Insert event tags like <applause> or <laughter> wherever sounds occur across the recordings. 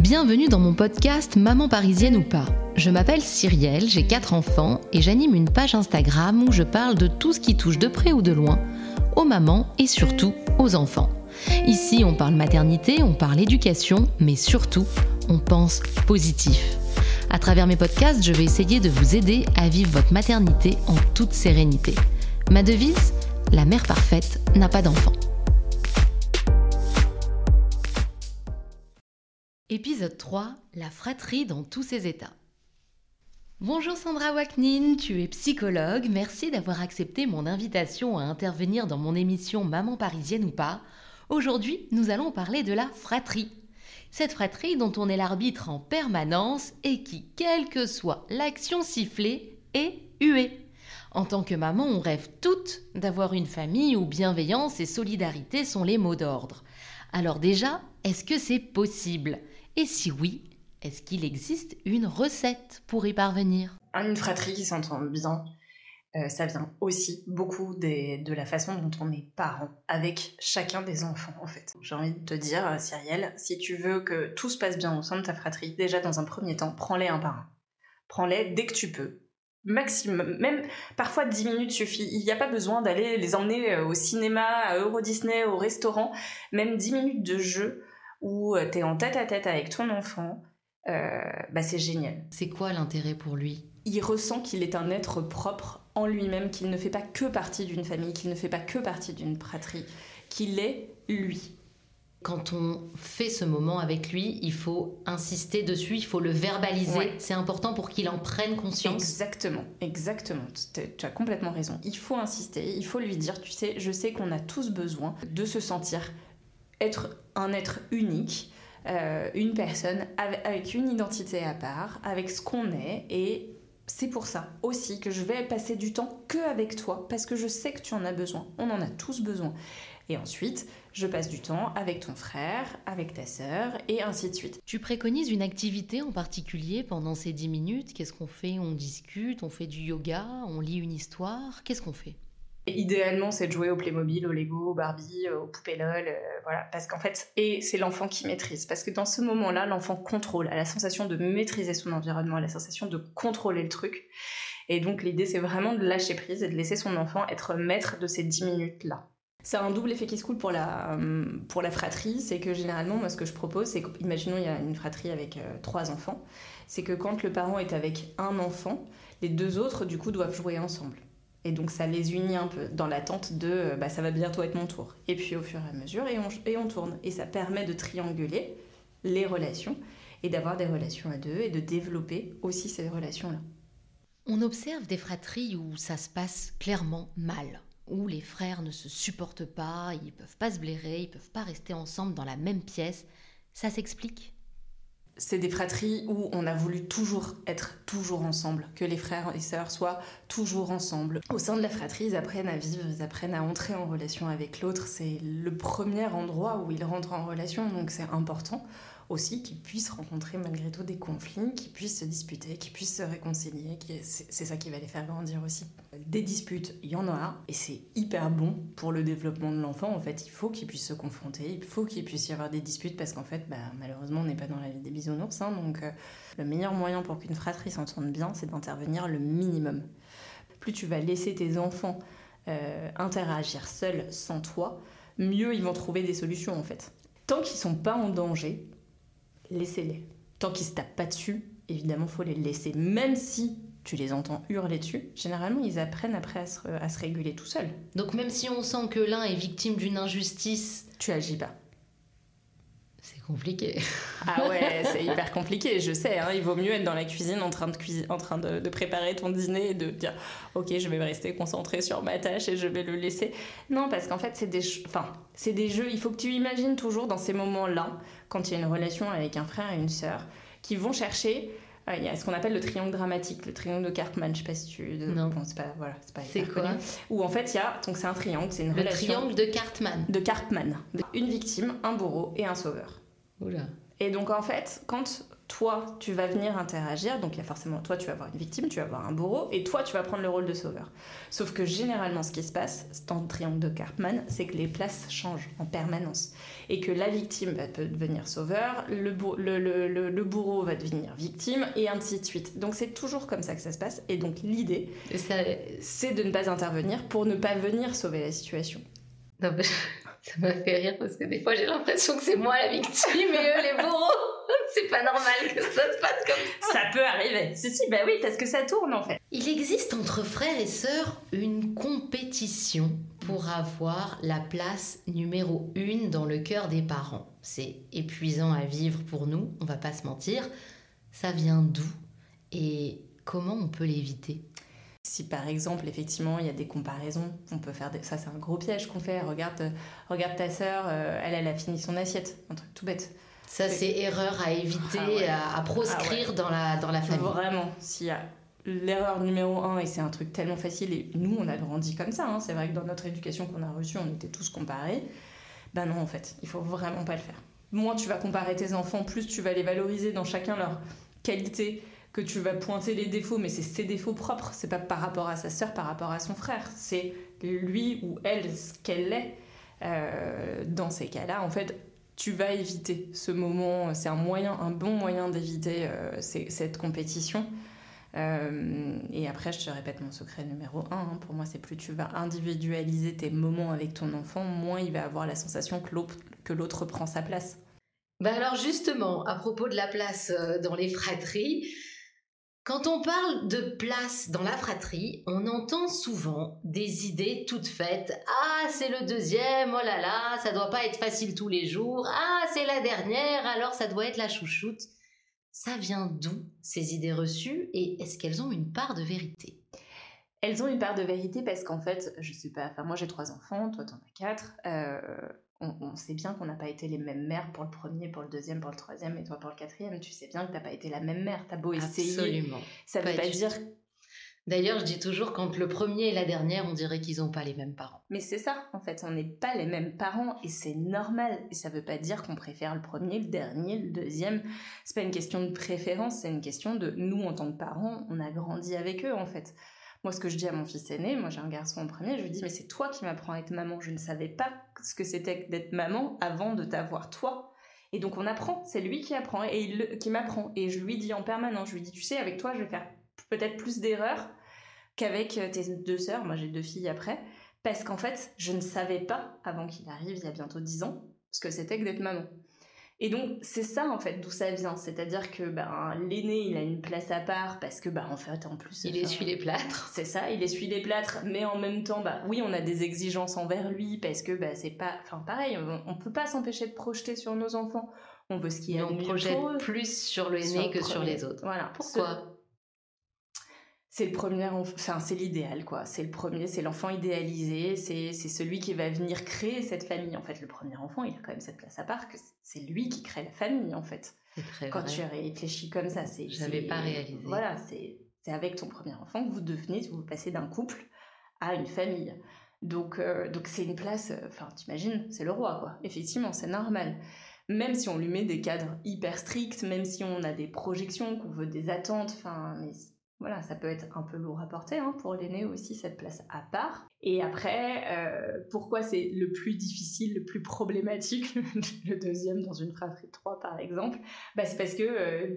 Bienvenue dans mon podcast Maman parisienne ou pas. Je m'appelle Cyrielle, j'ai 4 enfants et j'anime une page Instagram où je parle de tout ce qui touche de près ou de loin aux mamans et surtout aux enfants. Ici, on parle maternité, on parle éducation, mais surtout, on pense positif. À travers mes podcasts, je vais essayer de vous aider à vivre votre maternité en toute sérénité. Ma devise La mère parfaite n'a pas d'enfant. Épisode 3 La fratrie dans tous ses états. Bonjour Sandra Waknin, tu es psychologue. Merci d'avoir accepté mon invitation à intervenir dans mon émission Maman parisienne ou pas. Aujourd'hui, nous allons parler de la fratrie. Cette fratrie dont on est l'arbitre en permanence et qui, quelle que soit l'action sifflée, est huée. En tant que maman, on rêve toutes d'avoir une famille où bienveillance et solidarité sont les mots d'ordre. Alors déjà, est-ce que c'est possible? Et si oui, est-ce qu'il existe une recette pour y parvenir? Une fratrie qui s'entend bien, euh, ça vient aussi beaucoup de la façon dont on est parent avec chacun des enfants en fait. J'ai envie de te dire, euh, Cyrielle, si tu veux que tout se passe bien au sein de ta fratrie, déjà dans un premier temps, prends-les un par un. Prends-les dès que tu peux. Maximum, même parfois 10 minutes suffit. Il n'y a pas besoin d'aller les emmener euh, au cinéma, à Euro Disney, au restaurant. Même 10 minutes de jeu où tu es en tête à tête avec ton enfant, bah c'est génial. C'est quoi l'intérêt pour lui? Il ressent qu'il est un être propre en lui-même, qu'il ne fait pas que partie d'une famille, qu'il ne fait pas que partie d'une fratrie, qu'il est lui. Quand on fait ce moment avec lui, il faut insister dessus, il faut le verbaliser. C'est important pour qu'il en prenne conscience. Exactement, exactement. Tu as complètement raison. Il faut insister, il faut lui dire, tu sais, je sais qu'on a tous besoin de se sentir être un être unique, euh, une personne avec une identité à part, avec ce qu'on est et c'est pour ça aussi que je vais passer du temps que avec toi, parce que je sais que tu en as besoin. On en a tous besoin. Et ensuite, je passe du temps avec ton frère, avec ta sœur, et ainsi de suite. Tu préconises une activité en particulier pendant ces 10 minutes? Qu'est-ce qu'on fait? On discute, on fait du yoga, on lit une histoire Qu'est-ce qu'on fait? Idéalement, c'est de jouer au Playmobil, au Lego, au Barbie, euh, au poupée LOL, euh, voilà. Parce qu'en fait, et c'est l'enfant qui maîtrise. Parce que dans ce moment-là, l'enfant contrôle, a la sensation de maîtriser son environnement, a la sensation de contrôler le truc. Et donc, l'idée, c'est vraiment de lâcher prise et de laisser son enfant être maître de ces 10 minutes-là. C'est un double effet qui se coule pour la, euh, pour la fratrie. C'est que généralement, moi, ce que je propose, c'est qu'imaginons, il y a une fratrie avec trois enfants. C'est que quand le parent est avec un enfant, les deux autres, du coup, doivent jouer ensemble. Et donc ça les unit un peu dans l'attente de euh, bah, ça va bientôt être mon tour. Et puis au fur et à mesure, et on, et on tourne. Et ça permet de trianguler les relations et d'avoir des relations à deux et de développer aussi ces relations-là. On observe des fratries où ça se passe clairement mal, où les frères ne se supportent pas, ils peuvent pas se blairer, ils peuvent pas rester ensemble dans la même pièce. Ça s'explique? C'est des fratries où on a voulu toujours être toujours ensemble, que les frères et sœurs soient toujours ensemble. Au sein de la fratrie, ils apprennent à vivre, ils apprennent à entrer en relation avec l'autre. C'est le premier endroit où ils rentrent en relation, donc c'est important aussi qu'ils puissent rencontrer malgré tout des conflits, qu'ils puissent se disputer, qu'ils puissent se réconcilier. C'est ça qui va les faire grandir aussi. Des disputes, il y en a, et c'est hyper bon pour le développement de l'enfant. En fait, il faut qu'ils puissent se confronter, il faut qu'il puisse y avoir des disputes parce qu'en fait, bah, malheureusement, on n'est pas dans la vie des bisounours. Hein, donc, euh, le meilleur moyen pour qu'une fratrie s'entende bien, c'est d'intervenir le minimum. Plus tu vas laisser tes enfants euh, interagir seuls sans toi, mieux ils vont trouver des solutions en fait. Tant qu'ils sont pas en danger, laissez-les. Tant qu'ils se tapent pas dessus, évidemment, faut les laisser. Même si tu les entends hurler dessus, généralement, ils apprennent après à se, réguler tout seuls. Donc même si on sent que l'un est victime d'une injustice... Tu agis pas. C'est compliqué. Ah ouais, c'est hyper compliqué, je sais. Hein. il vaut mieux être dans la cuisine en train, de, en train de, préparer ton dîner et de dire Ok, je vais rester concentré sur ma tâche et je vais le laisser. Non, parce qu'en fait, c'est des, enfin, c'est des jeux. Il faut que tu imagines toujours dans ces moments-là, quand il y a une relation avec un frère et une sœur, qui vont chercher. Euh, il y a ce qu'on appelle le triangle dramatique, le triangle de Cartman. Je sais pas si tu. Non. c'est pas. Voilà, c'est pas. C'est quoi Où en fait, il y a. Donc, c'est un triangle, c'est une le triangle de Cartman. De Cartman. Une victime, un bourreau et un sauveur. Oula. Et donc en fait, quand toi, tu vas venir interagir, donc il y a forcément, toi, tu vas avoir une victime, tu vas avoir un bourreau, et toi, tu vas prendre le rôle de sauveur. Sauf que généralement, ce qui se passe dans le triangle de Karpman, c'est que les places changent en permanence. Et que la victime va devenir sauveur, le, le, le, bourreau va devenir victime, et ainsi de suite. Donc c'est toujours comme ça que ça se passe. Et donc l'idée, c'est de ne pas intervenir pour ne pas venir sauver la situation. Non, ça m'a fait rire parce que des fois j'ai l'impression que c'est moi la victime et eux les bourreaux. <laughs> c'est pas normal que ça se passe comme ça. Ça peut arriver. Si, si, bah oui, parce que ça tourne en fait. Il existe entre frères et sœurs une compétition pour avoir la place numéro une dans le cœur des parents. C'est épuisant à vivre pour nous, on va pas se mentir. Ça vient d'où Et comment on peut l'éviter? Si par exemple, effectivement, il y a des comparaisons, on peut faire ça, c'est un gros piège qu'on fait. Regarde, euh, regarde ta sœur, euh, elle, elle a fini son assiette, un truc tout bête. Ça, c'est erreur à éviter, ah à, proscrire ah dans, la, dans la famille. Vraiment, s'il y a l'erreur numéro un, et c'est un truc tellement facile, et nous, on a grandi comme ça, hein, c'est vrai que dans notre éducation qu'on a reçue, on était tous comparés. Ben non, en fait, il faut vraiment pas le faire. Moins tu vas comparer tes enfants, plus tu vas les valoriser dans chacun leur qualité, que tu vas pointer les défauts, mais c'est ses défauts propres. C'est pas par rapport à sa sœur, par rapport à son frère. C'est lui ou elle, ce qu'elle est. Euh, dans ces cas-là, en fait, tu vas éviter ce moment. C'est un moyen, un bon moyen d'éviter euh, cette compétition. Euh, et après, je te répète mon secret numéro un. Hein. pour moi, c'est plus tu vas individualiser tes moments avec ton enfant, moins il va avoir la sensation que l'autre prend sa place. Bah alors justement, à propos de la place dans les fratries, quand on parle de place dans la fratrie, on entend souvent des idées toutes faites. Ah, c'est le deuxième, oh là là, ça doit pas être facile tous les jours. Ah, c'est la dernière, alors ça doit être la chouchoute. Ça vient d'où ces idées reçues et est-ce qu'elles ont une part de vérité? Elles ont une part de vérité parce qu'en fait, je sais pas, enfin moi j'ai trois enfants, toi t'en as quatre. Euh, on, sait bien qu'on n'a pas été les mêmes mères pour le premier, pour le deuxième, pour le troisième et toi pour le quatrième. Tu sais bien que t'as pas été la même mère. T'as beau essayer. Absolument. Ça veut pas, dire. D'ailleurs, je dis toujours quand le premier et la dernière, on dirait qu'ils n'ont pas les mêmes parents. Mais c'est ça, en fait, on n'est pas les mêmes parents et c'est normal. Et ça veut pas dire qu'on préfère le premier, le dernier, le deuxième. C'est pas une question de préférence, c'est une question de nous en tant que parents, on a grandi avec eux en fait. Moi, ce que je dis à mon fils aîné, moi j'ai un garçon en premier, je lui dis mais c'est toi qui m'apprends à être maman. Je ne savais pas ce que c'était d'être maman avant de t'avoir toi. Et donc on apprend, c'est lui qui apprend et il, qui m'apprend. Et je lui dis en permanence, je lui dis tu sais avec toi je vais faire peut-être plus d'erreurs qu'avec euh, tes deux sœurs. Moi j'ai deux filles après parce qu'en fait je ne savais pas avant qu'il arrive il y a bientôt dix ans ce que c'était que d'être maman. Et donc c'est ça en fait d'où ça vient, c'est-à-dire que ben l'aîné il a une place à part parce que ben en fait en plus il essuie les plâtres. C'est ça, il essuie les plâtres, mais en même temps bah oui on a des exigences envers lui parce que bah c'est pas, enfin pareil on, peut pas s'empêcher de projeter sur nos enfants. On veut ce qui est on projette plus sur l'aîné que sur les autres. Voilà. Pourquoi? C'est le premier, enfin c'est l'idéal quoi. C'est le premier, c'est l'enfant idéalisé, c'est celui qui va venir créer cette famille. En fait, le premier enfant, il a quand même cette place à part que c'est lui qui crée la famille en fait. Très Quand tu réfléchis comme ça, c'est. J'avais pas réalisé. Voilà, c'est avec ton premier enfant que vous devenez, vous passez d'un couple à une famille. Donc euh, donc c'est une place. Euh, enfin, t'imagines, c'est le roi quoi. Effectivement, c'est normal même si on lui met des cadres hyper stricts, même si on a des projections, qu'on veut des attentes, enfin, mais voilà, ça peut être un peu lourd à porter hein, pour l'aîné aussi, cette place à part. Et après, euh, pourquoi c'est le plus difficile, le plus problématique, <laughs> le deuxième dans une fratrie de trois par exemple? Bah, C'est parce que euh,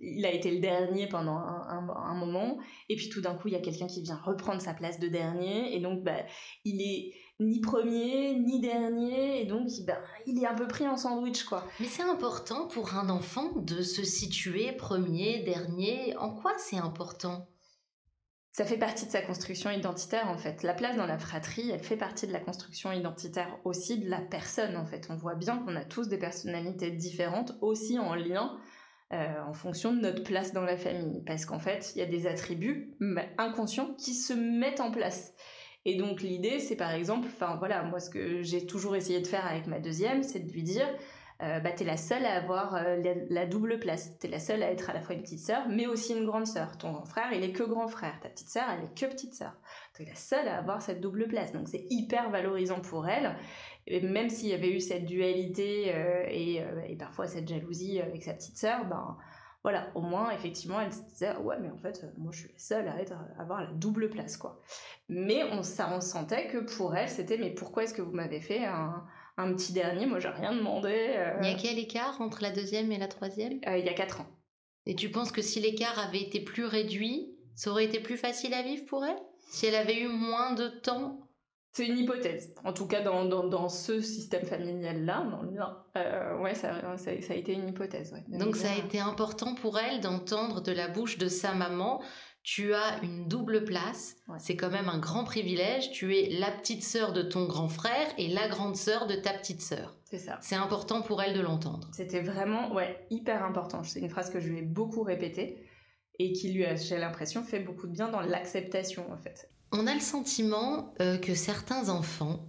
il a été le dernier pendant un, moment, et puis tout d'un coup, il y a quelqu'un qui vient reprendre sa place de dernier, et donc bah, il est ni premier, ni dernier, et donc ben, il est un peu pris en sandwich, quoi. Mais c'est important pour un enfant de se situer premier, dernier. En quoi c'est important? Ça fait partie de sa construction identitaire en fait. La place dans la fratrie, elle fait partie de la construction identitaire aussi de la personne en fait. On voit bien qu'on a tous des personnalités différentes aussi en lien euh, en fonction de notre place dans la famille. Parce qu'en fait, il y a des attributs inconscients qui se mettent en place. Et donc l'idée, c'est par exemple, enfin voilà, moi ce que j'ai toujours essayé de faire avec ma deuxième, c'est de lui dire, euh, bah, tu es la seule à avoir euh, la, double place. Tu es la seule à être à la fois une petite sœur, mais aussi une grande sœur. Ton grand frère, il est que grand frère. Ta petite sœur, elle est que petite sœur. Tu es la seule à avoir cette double place. Donc c'est hyper valorisant pour elle. Et même s'il y avait eu cette dualité euh, et, et, parfois cette jalousie avec sa petite sœur, ben voilà, au moins, effectivement, elle se disait, ouais, mais en fait, moi, je suis la seule à, être, avoir la double place, quoi. Mais on, ça, on sentait que pour elle, c'était, mais pourquoi est-ce que vous m'avez fait un, un, petit dernier? Moi, j'ai rien demandé. Euh. Il y a quel écart entre la deuxième et la troisième? Euh, Il y a quatre ans. Et tu penses que si l'écart avait été plus réduit, ça aurait été plus facile à vivre pour elle? Si elle avait eu moins de temps c'est une hypothèse. En tout cas, dans, dans, ce système familial-là, dans le mien, euh, ouais, ça, ça, a été une hypothèse. Donc, ça a été important pour elle d'entendre de la bouche de sa maman tu as une double place. C'est quand même un grand privilège. Tu es la petite sœur de ton grand frère et la grande sœur de ta petite sœur. C'est ça. C'est important pour elle de l'entendre. C'était vraiment, ouais, hyper important. C'est une phrase que je lui ai beaucoup répétée et qui lui a, j'ai l'impression, fait beaucoup de bien dans l'acceptation, en fait. On a le sentiment euh, que certains enfants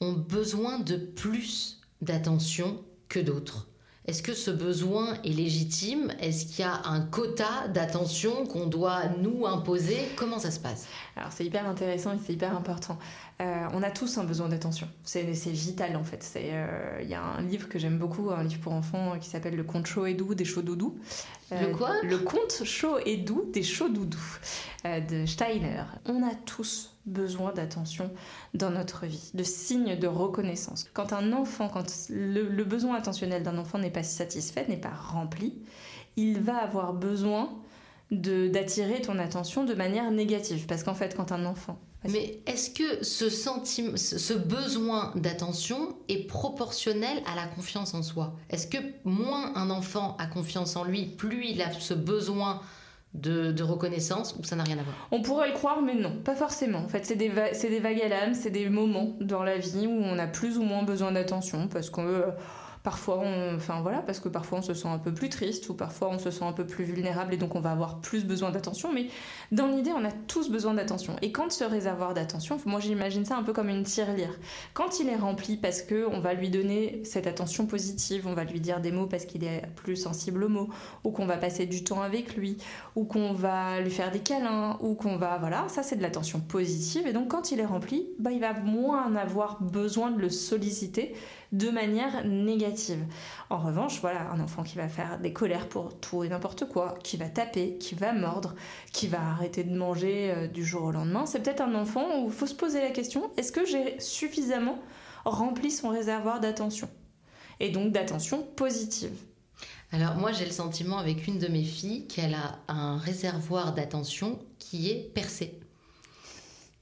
ont besoin de plus d'attention que d'autres. Est-ce que ce besoin est légitime? Est-ce qu'il y a un quota d'attention qu'on doit nous imposer? Comment ça se passe? Alors c'est hyper intéressant et c'est hyper important. Euh, on a tous un besoin d'attention. C'est vital en fait. Euh, il y a un livre que j'aime beaucoup, un livre pour enfants qui s'appelle Le conte chaud et doux des chauds doudous. le quoi? Le conte chaud et doux des chauds doudous de Steiner. On a tous besoin d'attention dans notre vie, de signes de reconnaissance. Quand un enfant, quand le, besoin attentionnel d'un enfant n'est pas satisfait, n'est pas rempli, il va avoir besoin d'attirer ton attention de manière négative. Parce qu'en fait, quand un enfant... Mais est-ce que ce, besoin d'attention est proportionnel à la confiance en soi? Est-ce que moins un enfant a confiance en lui, plus il a ce besoin de, reconnaissance ou ça n'a rien à voir? On pourrait le croire, mais non, pas forcément. En fait, c'est des, des vagues à l'âme, c'est des moments dans la vie où on a plus ou moins besoin d'attention parce qu'on veut Parfois, on, parce que parfois on se sent un peu plus triste ou parfois on se sent un peu plus vulnérable et donc on va avoir plus besoin d'attention. Mais dans l'idée, on a tous besoin d'attention. Et quand ce réservoir d'attention, moi j'imagine ça un peu comme une tirelire. Quand il est rempli parce que on va lui donner cette attention positive, on va lui dire des mots parce qu'il est plus sensible aux mots, ou qu'on va passer du temps avec lui, ou qu'on va lui faire des câlins, ou qu'on va voilà, ça c'est de l'attention positive. Et donc quand il est rempli, bah il va moins avoir besoin de le solliciter de manière négative. En revanche, voilà, un enfant qui va faire des colères pour tout et n'importe quoi, qui va taper, qui va mordre, qui va arrêter de manger euh, du jour au lendemain, c'est peut-être un enfant où il faut se poser la question, est-ce que j'ai suffisamment rempli son réservoir d'attention Et donc d'attention positive? Alors moi j'ai le sentiment avec une de mes filles qu'elle a un réservoir d'attention qui est percé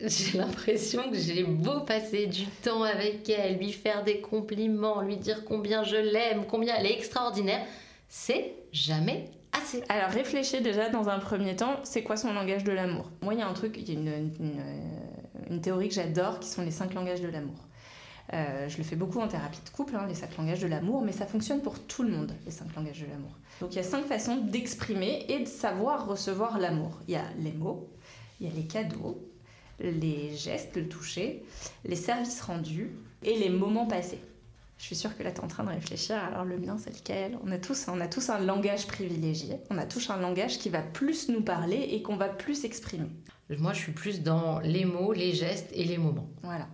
j'ai <laughs> l'impression que j'ai beau passer du temps avec elle, lui faire des compliments, lui dire combien je l'aime, combien elle est extraordinaire, c'est jamais assez. Alors réfléchis déjà dans un premier temps, c'est quoi son langage de l'amour? Moi, il y a un truc, il y a une, théorie que j'adore qui sont les cinq langages de l'amour. Euh, je le fais beaucoup en thérapie de couple, hein, les cinq langages de l'amour, mais ça fonctionne pour tout le monde, les cinq langages de l'amour. Donc il y a cinq façons d'exprimer et de savoir recevoir l'amour. Il y a les mots, il y a les cadeaux, les gestes, le toucher, les services rendus et les moments passés. Je suis sûre que là, tu es en train de réfléchir. Alors, le mien, c'est lequel? On a, tous, on a tous un langage privilégié. On a tous un langage qui va plus nous parler et qu'on va plus exprimer. Moi, je suis plus dans les mots, les gestes et les moments. Voilà.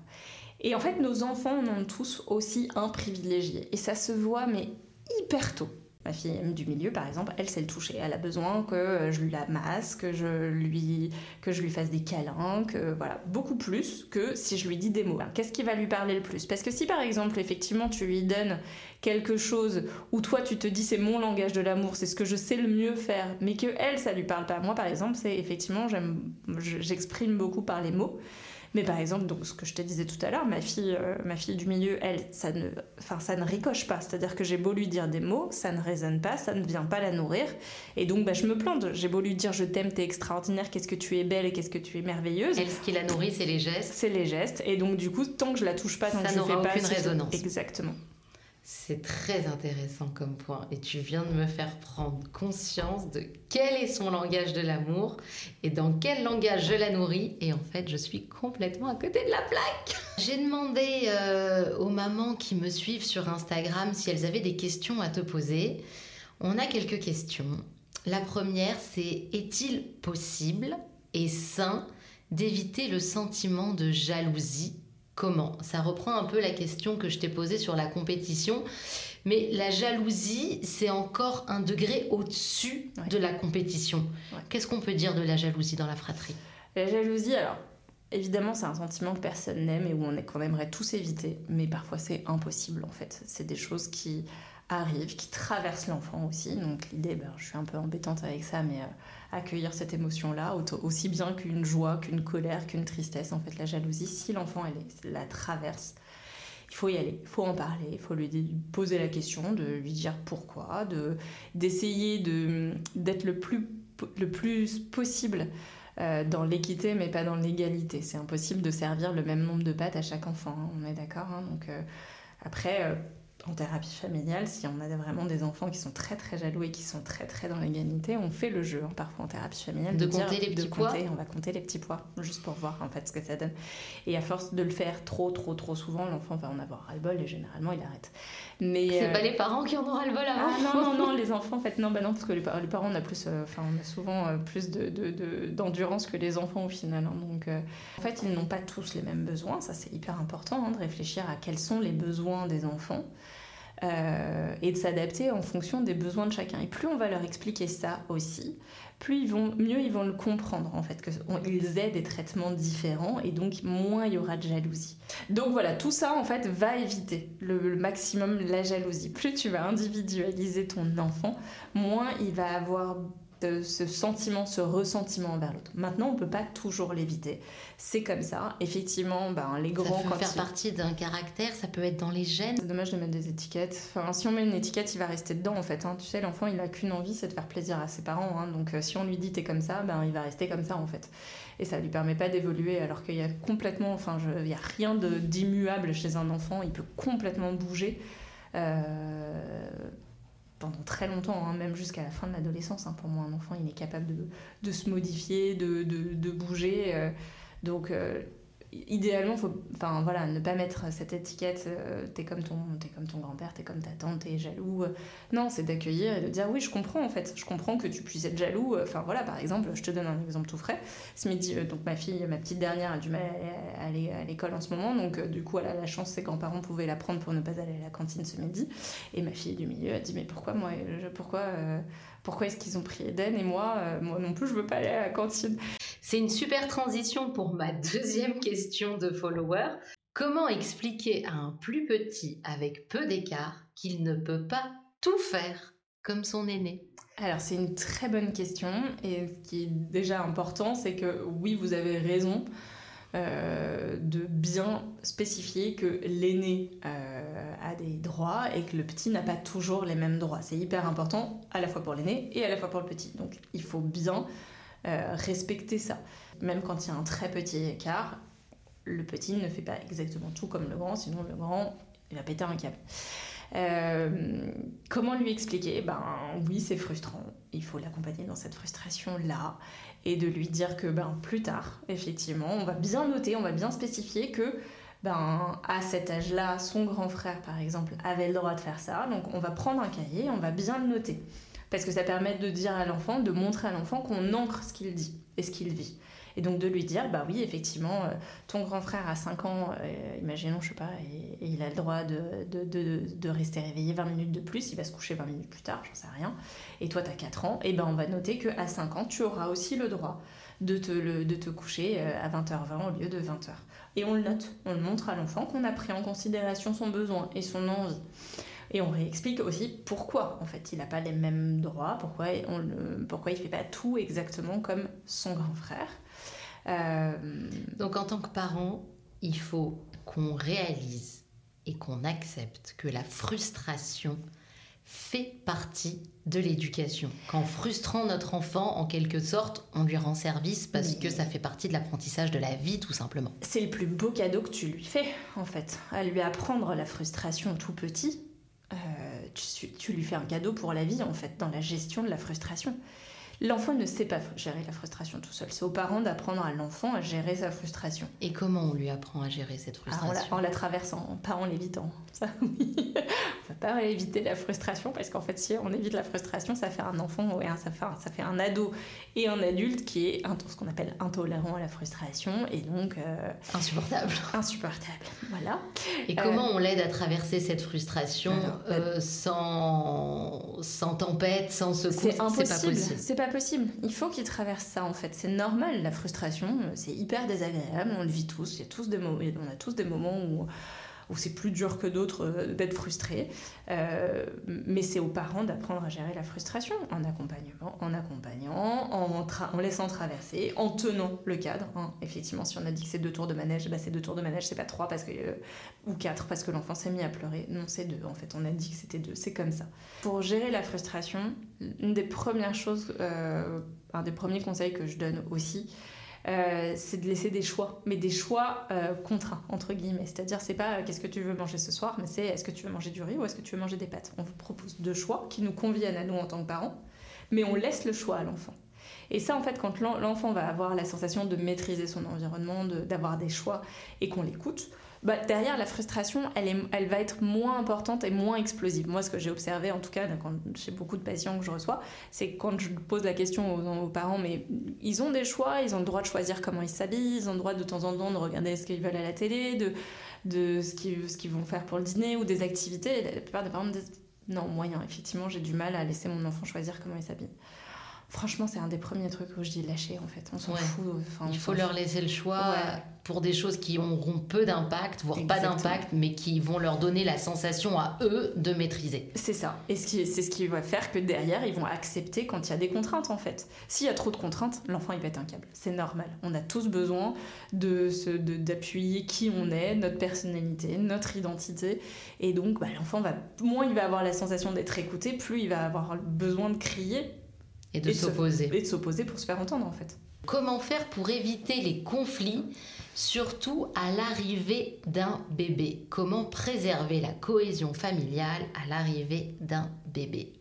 Et en fait, nos enfants en ont tous aussi un privilégié. Et ça se voit, mais hyper tôt. Ma fille du milieu, par exemple, elle sait le toucher. Elle a besoin que je lui la masse, que je lui, fasse des câlins, que voilà, beaucoup plus que si je lui dis des mots. Qu'est-ce qui va lui parler le plus? Parce que si par exemple, effectivement, tu lui donnes quelque chose où toi tu te dis c'est mon langage de l'amour, c'est ce que je sais le mieux faire, mais que elle ça lui parle pas. Moi, par exemple, c'est effectivement, j'exprime beaucoup par les mots. Mais par exemple, donc ce que je te disais tout à l'heure, ma fille, euh, ma fille du milieu, elle, ça ne, enfin, ça ne ricoche pas. C'est-à-dire que j'ai beau lui dire des mots, ça ne résonne pas, ça ne vient pas la nourrir. Et donc, bah, je me plante. J'ai beau lui dire je t'aime, t'es extraordinaire, qu'est-ce que tu es belle et qu'est-ce que tu es merveilleuse. Elle, ce qui la nourrit, c'est les gestes. C'est les gestes. Et donc, du coup, tant que je la touche pas, tant ça que je fais pas, aucune résonance. Exactement. C'est très intéressant comme point et tu viens de me faire prendre conscience de quel est son langage de l'amour et dans quel langage je la nourris et en fait je suis complètement à côté de la plaque. <laughs> J'ai demandé euh, aux mamans qui me suivent sur Instagram si elles avaient des questions à te poser. On a quelques questions. La première c'est est-il possible et sain d'éviter le sentiment de jalousie comment Ça reprend un peu la question que je t'ai posée sur la compétition. Mais la jalousie, c'est encore un degré au-dessus de la compétition. Qu'est-ce qu'on peut dire de la jalousie dans la fratrie? La jalousie, alors, évidemment, c'est un sentiment que personne n'aime et où on, qu'on aimerait tous éviter. Mais parfois, c'est impossible, en fait. C'est des choses qui arrivent, qui traversent l'enfant aussi. Donc l'idée, ben, je suis un peu embêtante avec ça, mais euh, accueillir cette émotion-là, aussi bien qu'une joie, qu'une colère, qu'une tristesse, en fait la jalousie, si l'enfant la traverse, il faut y aller, il faut en parler, il faut lui poser la question, de lui dire pourquoi, de d'essayer de d'être le plus le plus possible euh, dans l'équité mais pas dans l'égalité. C'est impossible de servir le même nombre de pattes à chaque enfant, hein, on est d'accord. Hein. donc euh, après en thérapie familiale, si on a vraiment des enfants qui sont très très jaloux et qui sont très très dans l'égalité, on fait le jeu hein, parfois en thérapie familiale de, compter les petits pois. on va compter les petits pois juste pour voir en fait ce que ça donne. Et à force de le faire trop trop trop souvent, l'enfant va en avoir ras-le-bol et généralement il arrête. Mais c'est pas euh, les parents qui en ont ras-le-bol avant. Ah non non <laughs> non, les enfants en fait non bah non parce que les, les parents on a plus, euh, on a souvent euh, plus de, d'endurance que les enfants au final. Hein. donc en fait ils n'ont pas tous les mêmes besoins, ça c'est hyper important hein, de réfléchir à quels sont les besoins des enfants. Euh, et de s'adapter en fonction des besoins de chacun. Et plus on va leur expliquer ça aussi, plus ils vont, mieux ils vont le comprendre en fait, qu'ils aient des traitements différents et donc moins il y aura de jalousie. Donc voilà, tout ça en fait va éviter le, maximum la jalousie. Plus tu vas individualiser ton enfant, moins il va avoir ce sentiment, ce ressentiment envers l'autre. Maintenant, on peut pas toujours l'éviter. C'est comme ça. Effectivement, ben, les grands... Ça peut faire partie d'un caractère, ça peut être dans les gènes. C'est dommage de mettre des étiquettes. Enfin, si on met une étiquette, il va rester dedans, en fait. Hein. Tu sais, l'enfant, il a qu'une envie, c'est de faire plaisir à ses parents. Hein. Donc, euh, si on lui dit t'es comme ça, ben, il va rester comme ça, en fait. Et ça lui permet pas d'évoluer, alors qu'il y a complètement... Enfin, il y a rien d'immuable chez un enfant. Il peut complètement bouger. Euh pendant très longtemps, hein, même jusqu'à la fin de l'adolescence. Hein. Pour moi, un enfant, il est capable de, se modifier, de, de, de bouger. Euh. donc, euh, idéalement, faut, enfin voilà, ne pas mettre cette étiquette. Euh, t'es comme ton, es comme ton grand-père, t'es comme ta tante, t'es jaloux. non, c'est d'accueillir et de dire oui, je comprends en fait. Je comprends que tu puisses être jaloux. Enfin voilà, par exemple, je te donne un exemple tout frais. Ce midi, donc ma fille, ma petite dernière, a du mal à aller à l'école en ce moment. Donc du coup, elle a la chance, ses grands-parents pouvaient la prendre pour ne pas aller à la cantine ce midi. Et ma fille du milieu a dit mais pourquoi moi, pourquoi pourquoi est-ce qu'ils ont pris Eden et moi, moi non plus, je veux pas aller à la cantine. C'est une super transition pour ma deuxième question de follower. Comment expliquer à un plus petit avec peu d'écart qu'il ne peut pas tout faire comme son aîné? Alors c'est une très bonne question et ce qui est déjà important c'est que oui vous avez raison euh, de bien spécifier que l'aîné euh, a des droits et que le petit n'a pas toujours les mêmes droits. C'est hyper important à la fois pour l'aîné et à la fois pour le petit. Donc il faut bien euh, respecter ça. Même quand il y a un très petit écart, le petit ne fait pas exactement tout comme le grand, sinon le grand, va péter un câble. Comment lui expliquer? Ben oui, c'est frustrant. Il faut l'accompagner dans cette frustration-là et de lui dire que ben plus tard, effectivement, on va bien noter, on va bien spécifier que ben à cet âge-là, son grand frère par exemple avait le droit de faire ça. Donc on va prendre un cahier, on va bien le noter parce que ça permet de dire à l'enfant, de montrer à l'enfant qu'on ancre ce qu'il dit et ce qu'il vit. Et donc de lui dire, bah oui, effectivement, euh, ton grand frère a 5 ans, euh, imaginons, je sais pas, et, il a le droit de, rester réveillé 20 minutes de plus, il va se coucher 20 minutes plus tard, j'en sais rien, et toi tu as 4 ans, et ben on va noter qu'à 5 ans, tu auras aussi le droit de te, le, de te coucher euh, à 20h20 au lieu de 20h. Et on le note, on le montre à l'enfant qu'on a pris en considération son besoin et son envie. Et on réexplique aussi pourquoi, en fait, il n'a pas les mêmes droits, pourquoi, on le, pourquoi il ne fait pas tout exactement comme son grand frère. Euh, Donc en tant que parent, il faut qu'on réalise et qu'on accepte que la frustration fait partie de l'éducation. Qu'en frustrant notre enfant, en quelque sorte, on lui rend service parce que ça fait partie de l'apprentissage de la vie, tout simplement. C'est le plus beau cadeau que tu lui fais, en fait. À lui apprendre la frustration tout petit, euh, tu, lui fais un cadeau pour la vie, en fait, dans la gestion de la frustration. L'enfant ne sait pas gérer la frustration tout seul. C'est aux parents d'apprendre à l'enfant à gérer sa frustration. Et comment on lui apprend à gérer cette Ah, frustration en, la, en la traversant, pas en l'évitant. <laughs> Ça, oui. on va pas éviter la frustration parce qu'en fait, si on évite la frustration, ça fait un enfant, ouais, ça, fait un, ça fait un ado et un adulte qui est ce qu'on appelle intolérant à la frustration et donc euh, Insupportable. <laughs> insupportable. Voilà. Et comment on l'aide à traverser cette frustration Alors, euh, sans, sans tempête, sans secours? C'est impossible. possible. C'est pas possible. Il faut qu'il traverse ça en fait. C'est normal la frustration. C'est hyper désagréable. On le vit tous. Il y a tous des. On a tous des moments où où c'est plus dur que d'autres euh, d'être frustré. Euh, mais c'est aux parents d'apprendre à gérer la frustration en accompagnement, en accompagnant, en, laissant traverser, en tenant le cadre. hein. Effectivement, si on a dit que c'est deux tours de manège, bah c'est deux tours de manège, c'est pas trois parce que euh, ou quatre parce que l'enfant s'est mis à pleurer. Non, c'est deux. En fait, on a dit que c'était deux. C'est comme ça. Pour gérer la frustration, une des premières choses, un des premiers conseils que je donne aussi, euh, c'est de laisser des choix, mais des choix euh, contraints, entre guillemets. C'est-à-dire, c'est pas euh, qu'est-ce que tu veux manger ce soir, mais c'est est-ce que tu veux manger du riz ou est-ce que tu veux manger des pâtes? On vous propose deux choix qui nous conviennent à nous en tant que parents, mais on laisse le choix à l'enfant. Et ça, en fait, quand l'en- l'enfant va avoir la sensation de maîtriser son environnement, d'avoir des choix et qu'on l'écoute, bah, derrière, la frustration, elle, va être moins importante et moins explosive. Moi, ce que j'ai observé, en tout cas, chez beaucoup de patients que je reçois, c'est quand je pose la question aux, parents, mais ils ont des choix, ils ont le droit de choisir comment ils s'habillent, ils ont le droit de temps en temps de regarder ce qu'ils veulent à la télé, de, ce qu'ils vont faire pour le dîner ou des activités. La plupart des parents me disent non, moyen, effectivement, j'ai du mal à laisser mon enfant choisir comment il s'habille. Franchement, c'est un des premiers trucs où je dis lâcher en fait. On s'en Ouais. fout. Enfin, Il faut leur laisser le choix Ouais. pour des choses qui auront peu d'impact, voire pas d'impact, mais qui vont leur donner la sensation à eux de maîtriser. C'est ça. Et c'est ce qui va faire que derrière, ils vont accepter quand il y a des contraintes, en fait. S'il y a trop de contraintes, l'enfant, il pète un câble. C'est normal. On a tous besoin de se- de- d'appuyer qui on est, notre personnalité, notre identité. Et donc, bah, l'enfant va... Moins il va avoir la sensation d'être écouté, plus il va avoir besoin de crier Et de s'opposer. et de s'opposer pour se faire entendre, en fait. Comment faire pour éviter les conflits, surtout à l'arrivée d'un bébé? Comment préserver la cohésion familiale à l'arrivée d'un bébé?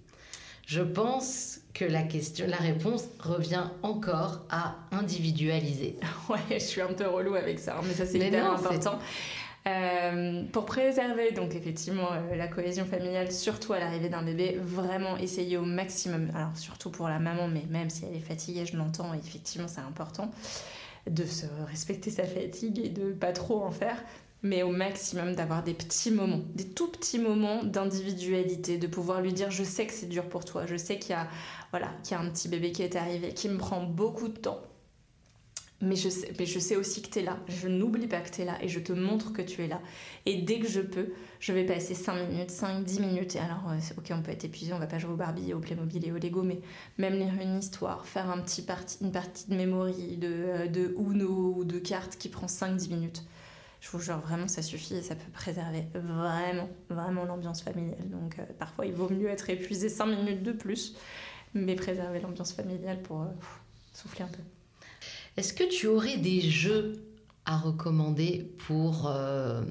Je pense que la question, la réponse revient encore à individualiser. <laughs> Ouais, je suis un peu relou avec ça, mais ça c'est hyper important. Euh, pour préserver donc effectivement euh, la cohésion familiale, surtout à l'arrivée d'un bébé, vraiment essayer au maximum, alors surtout pour la maman, mais même si elle est fatiguée, je l'entends, effectivement c'est important de se respecter sa fatigue et de pas trop en faire, mais au maximum d'avoir des petits moments, des tout petits moments d'individualité, de pouvoir lui dire je sais que c'est dur pour toi, je sais qu'il y voilà qu'il y a un petit bébé qui est arrivé, qui me prend beaucoup de temps, mais je, sais, aussi que tu es là. Je n'oublie pas que tu es là et je te montre que tu es là. Et dès que je peux, je vais passer 5 minutes, 5, 10 minutes. Et alors, euh, ok, on peut être épuisé, on va pas jouer au Barbie, au Playmobil et au Lego, mais même lire une histoire, faire un petit une partie de memory, de, euh, de Uno ou de cartes qui prend 5-10 minutes. Je vous jure, vraiment, ça suffit et ça peut préserver vraiment, vraiment l'ambiance familiale. Donc, euh, parfois, il vaut mieux être épuisé 5 minutes de plus, mais préserver l'ambiance familiale pour souffler un peu. Est-ce que tu aurais des jeux à recommander pour euh,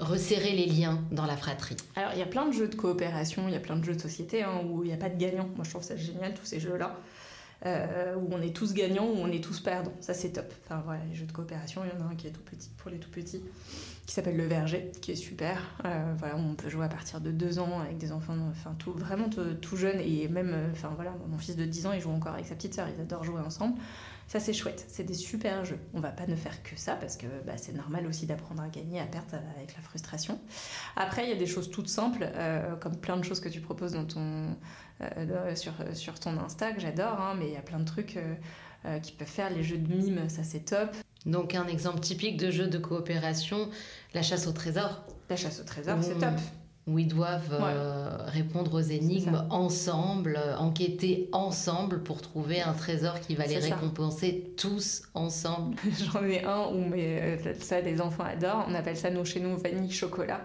resserrer les liens dans la fratrie? Alors, il y a plein de jeux de coopération, il y a plein de jeux de société hein, où il n'y a pas de gagnant. Moi, je trouve ça génial, tous ces jeux-là. euh, où on est tous gagnants, où on est tous perdants. Ça, c'est top. Enfin, voilà, les jeux de coopération, il y en a un qui est tout petit, pour les tout petits, qui s'appelle Le Verger, qui est super. Euh, voilà, on peut jouer à partir de 2 ans avec des enfants enfin, tout, vraiment tout. Et même, enfin, voilà, mon fils de 10 ans, il joue encore avec sa petite sœur, ils adorent jouer ensemble. Ça, c'est chouette. C'est des super jeux. On va pas ne faire que ça parce que bah, c'est normal aussi d'apprendre à gagner, à perdre euh, avec la frustration. Après, il y a des choses toutes simples, euh, comme plein de choses que tu proposes dans ton, euh, sur, sur ton Insta, que j'adore, hein, mais il y a plein de trucs euh, qui peuvent faire. Les jeux de mime, ça c'est top. Donc un exemple typique de jeu de coopération, la chasse au trésor, La chasse au trésor, c'est Mmh. top. Où ils doivent euh, répondre aux énigmes ensemble, euh, enquêter ensemble pour trouver un trésor qui va les ça. récompenser tous ensemble. <laughs> J'en ai un où mais, euh, ça, les enfants adorent. On appelle ça, nous, chez nous, vanille chocolat.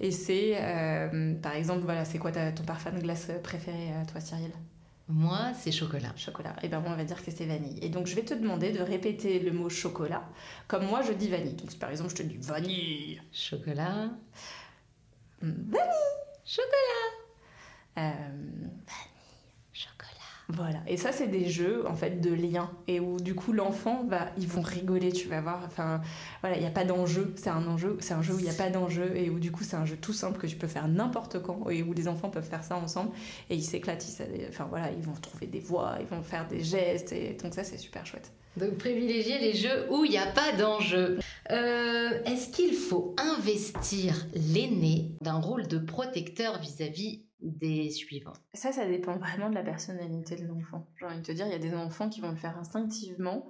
Et c'est, euh, par exemple, voilà, c'est quoi ton parfum de glace préféré, à toi, Cyril? Moi, c'est chocolat. Chocolat. Et ben moi, on va dire que c'est vanille. Et donc, je vais te demander de répéter le mot chocolat comme moi, je dis vanille. Donc, si par exemple, je te dis vanille. Chocolat. Hmm, Vanille. Chocolat. Voilà. Et ça, c'est des jeux, en fait, de liens. Et où, du coup, l'enfant, va, ils vont rigoler, tu vas voir. Enfin, voilà, il n'y a pas d'enjeu. C'est un enjeu. C'est un jeu où il n'y a pas d'enjeu. Et où, du coup, c'est un jeu tout simple que tu peux faire n'importe quand. Et où les enfants peuvent faire ça ensemble. Et ils s'éclatent. enfin, voilà, ils vont trouver des voix, ils vont faire des gestes. Et donc, ça, c'est super chouette. Donc, privilégier les jeux où il n'y a pas d'enjeu. Euh, est-ce qu'il faut investir l'aîné d'un rôle de protecteur vis-à-vis des suivants? Ça, ça dépend vraiment de la personnalité de l'enfant. J'ai envie de te dire, il y a des enfants qui vont le faire instinctivement,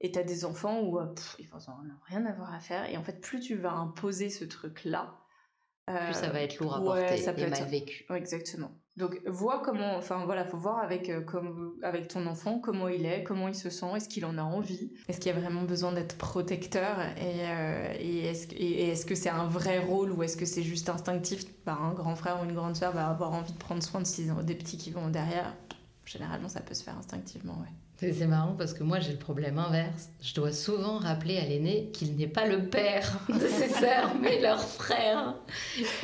et tu as des enfants où euh, ils vont rien avoir à faire. Et en fait, plus tu vas imposer ce truc-là, plus ça va être lourd à porter ça peut et être... mal vécu. exactement. Donc vois comment, enfin voilà, faut voir avec euh, comme, avec ton enfant comment il est, comment il se sent, est-ce qu'il en a envie, est-ce qu'il y a vraiment besoin d'être protecteur? Et, euh, est-ce que c'est un vrai rôle ou est-ce que c'est juste instinctif? Bah, Un grand frère ou une grande sœur va avoir envie de prendre soin de des petits qui vont derrière. Généralement, ça peut se faire instinctivement, ouais. C'est marrant parce que moi j'ai le problème inverse. Je dois souvent rappeler à l'aîné qu'il n'est pas le père <laughs> de ses sœurs, mais leur frère.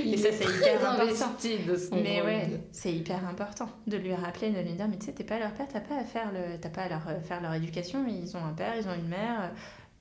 Et ça c'est hyper important. De son mais ouais, c'est hyper important de lui rappeler, de lui dire mais tu sais t'es pas leur père, t'as pas à faire le, t'as pas à leur faire leur éducation. Ils ont un père, ils ont une mère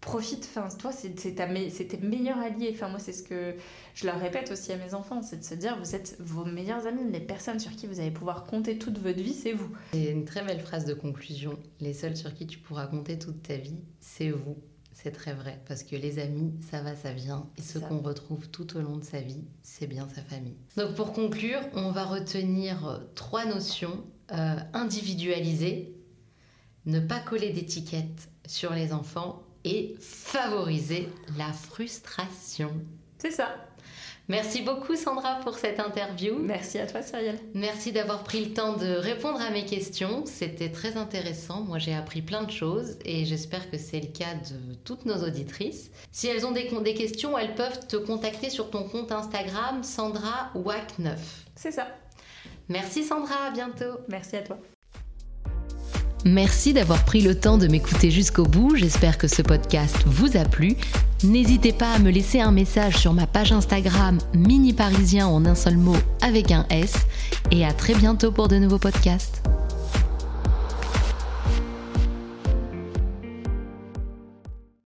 profite, enfin, toi, c'est tes meilleurs alliés. Enfin, moi, c'est ce que je leur répète aussi à mes enfants, c'est de se dire, vous êtes vos meilleurs amis, les personnes sur qui vous allez pouvoir compter toute votre vie, c'est vous. C'est une très belle phrase de conclusion. Les seuls sur qui tu pourras compter toute ta vie, c'est vous. C'est très vrai, parce que les amis, ça va, ça vient, et ce qu'on retrouve tout au long de sa vie, c'est bien sa famille. Donc pour conclure, on va retenir euh, trois notions euh, individualisées, ne pas coller d'étiquettes sur les enfants et favoriser la frustration. C'est ça. Merci beaucoup Sandra pour cette interview. Merci à toi Cyrielle. Merci d'avoir pris le temps de répondre à mes questions. C'était très intéressant. Moi j'ai appris plein de choses et j'espère que c'est le cas de toutes nos auditrices. Si elles ont des, des questions, elles peuvent te contacter sur ton compte Instagram Sandra Wack 9. C'est ça. Merci Sandra, à bientôt. Merci à toi. Merci d'avoir pris le temps de m'écouter jusqu'au bout. J'espère que ce podcast vous a plu. N'hésitez pas à me laisser un message sur ma page Instagram Mini Parisien en un seul mot avec un S. Et à très bientôt pour de nouveaux podcasts.